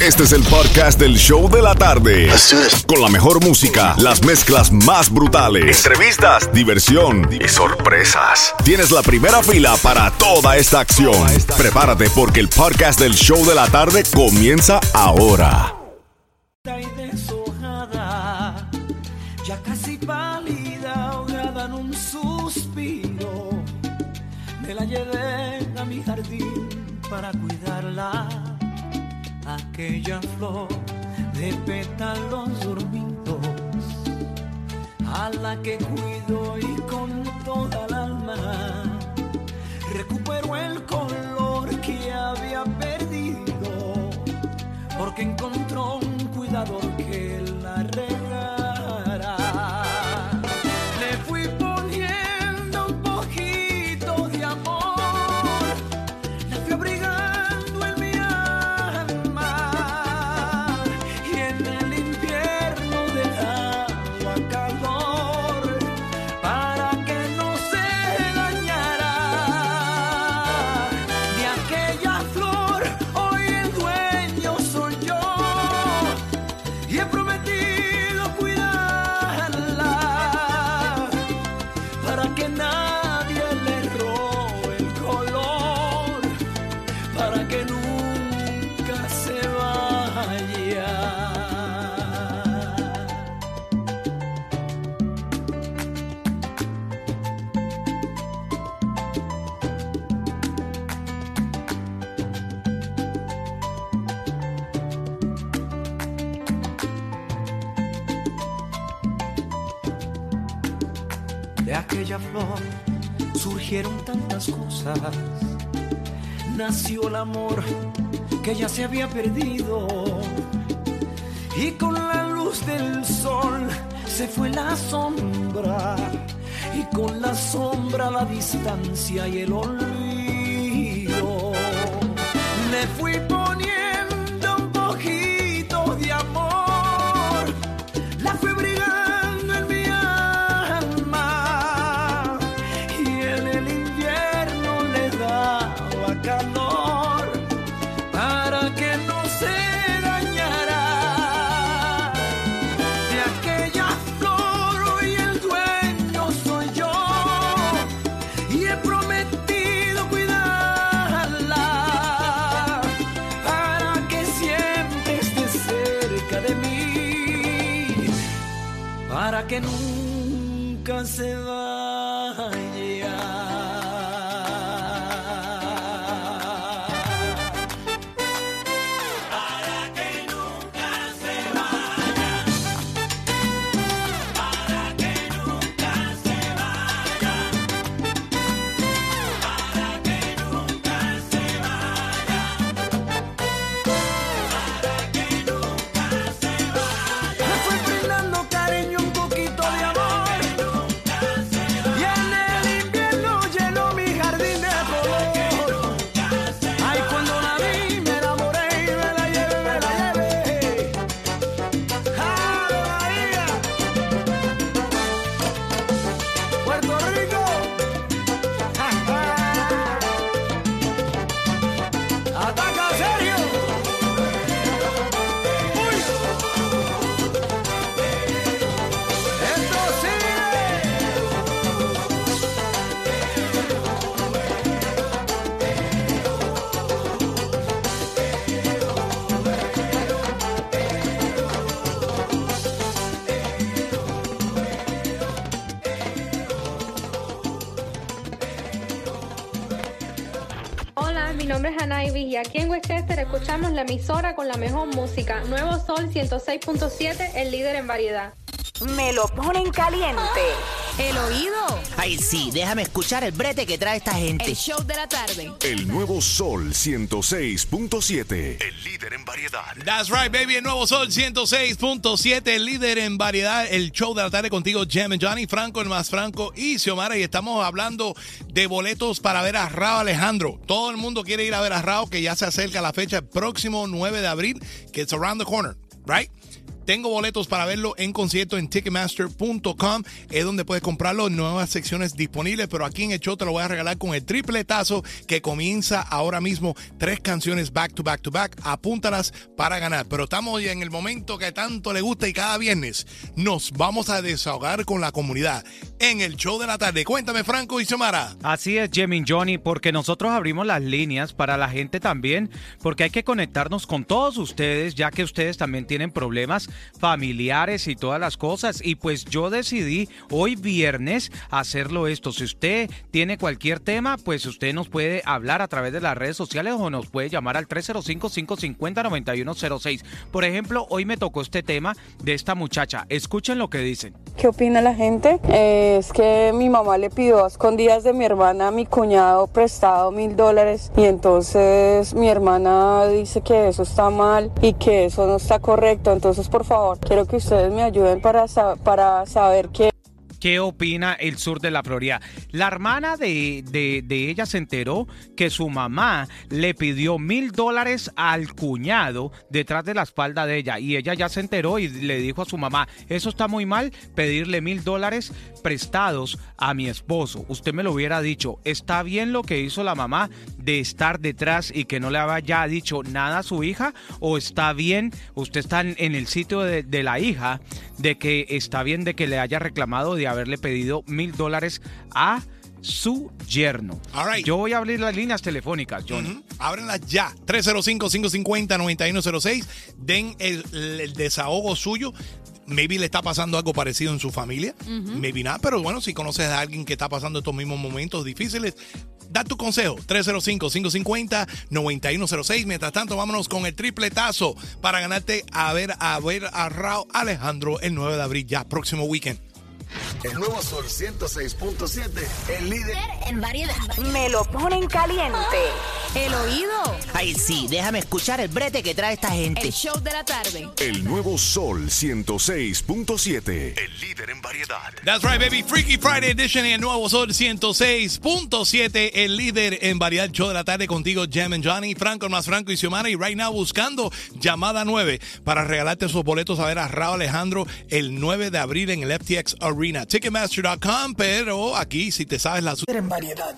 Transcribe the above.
Este es el podcast del show de la tarde. Con la mejor música, las mezclas más brutales, entrevistas, diversión y sorpresas. Tienes la primera fila para toda esta acción. Prepárate porque el podcast del show de la tarde comienza ahora. y deshojada, ya casi pálida, ahogada en un suspiro. Me la llevé a mi jardín para cuidarla, aquella flor de pétalos dormidos, a la que cuido y con toda el alma. Recupero el color que había perdido porque encontró De aquella flor surgieron tantas cosas. Nació el amor que ya se había perdido. Y con la luz del sol se fue la sombra. Y con la sombra la distancia y el olvido. Le fui que nunca se vaya. 啊大 Mi nombre es Ana Ivis y aquí en Westchester escuchamos la emisora con la mejor música. Nuevo Sol 106.7, el líder en variedad. Me lo ponen caliente. El oído. Ay, sí, déjame escuchar el brete que trae esta gente. El show de la tarde. El nuevo Sol 106.7. El líder en variedad. That's right, baby. El nuevo Sol 106.7, el líder en variedad. El show de la tarde contigo, Jem and Johnny Franco, el más Franco y Xiomara. Y estamos hablando de boletos para ver a Rao Alejandro. Todo el mundo quiere ir a ver a Rao, que ya se acerca la fecha el próximo 9 de abril, que es around the corner, right? Tengo boletos para verlo en concierto en ticketmaster.com. Es donde puedes comprarlo. Nuevas secciones disponibles, pero aquí en el show te lo voy a regalar con el tripletazo que comienza ahora mismo. Tres canciones back to back to back. Apúntalas para ganar. Pero estamos ya en el momento que tanto le gusta y cada viernes nos vamos a desahogar con la comunidad en el show de la tarde. Cuéntame, Franco y Xiomara. Así es, Jimmy Johnny, porque nosotros abrimos las líneas para la gente también, porque hay que conectarnos con todos ustedes, ya que ustedes también tienen problemas familiares y todas las cosas. Y pues yo decidí hoy viernes hacerlo esto. Si usted tiene cualquier tema, pues usted nos puede hablar a través de las redes sociales o nos puede llamar al 305-550-9106. Por ejemplo, hoy me tocó este tema de esta muchacha. Escuchen lo que dicen. ¿Qué opina la gente? Eh, es que mi mamá le pidió a escondidas de mi hermana a mi cuñado prestado mil dólares y entonces mi hermana dice que eso está mal y que eso no está correcto. Entonces, por favor, quiero que ustedes me ayuden para, para saber qué ¿Qué opina el sur de la Florida? La hermana de, de- de ella se enteró que su mamá le pidió mil dólares al cuñado detrás de la espalda de ella y ella ya se enteró y le dijo a su mamá, eso está muy mal, pedirle mil dólares prestados a mi esposo. Usted me lo hubiera dicho, ¿está bien lo que hizo la mamá de estar detrás y que no le haya dicho nada a su hija? ¿O está bien, usted está en el sitio de, de la hija, de que está bien de que le haya reclamado de haberle pedido mil dólares a su yerno? All right. Yo voy a abrir las líneas telefónicas, Johnny. Ujú. Ábrenlas ya. 305-550-9106. Den el, el desahogo suyo. Maybe le está pasando algo parecido en su familia. Maybe nada. Pero bueno, si conoces a alguien que está pasando estos mismos momentos difíciles, da tu consejo. 305-550-9106. Mientras tanto, vámonos con el tripletazo para ganarte a ver a ver a Raúl Alejandro el 9 de abril, ya próximo weekend. El nuevo Sol 106.7, el líder. En variedad. Me lo ponen caliente. El oído. Ay, sí, déjame escuchar el brete que trae esta gente. El show de la tarde. El nuevo Sol 106.7, el líder en variedad. That's right, baby. Freaky Friday Edition en el nuevo Sol 106.7, el líder en variedad show de la tarde contigo, Jam and Johnny, Franco el más Franco y Xiomara. Y right now buscando llamada 9 para regalarte esos boletos a ver a Raúl Alejandro el 9 de abril en el FTX Arena. Ticketmaster.com, pero aquí si te sabes la... En variedad.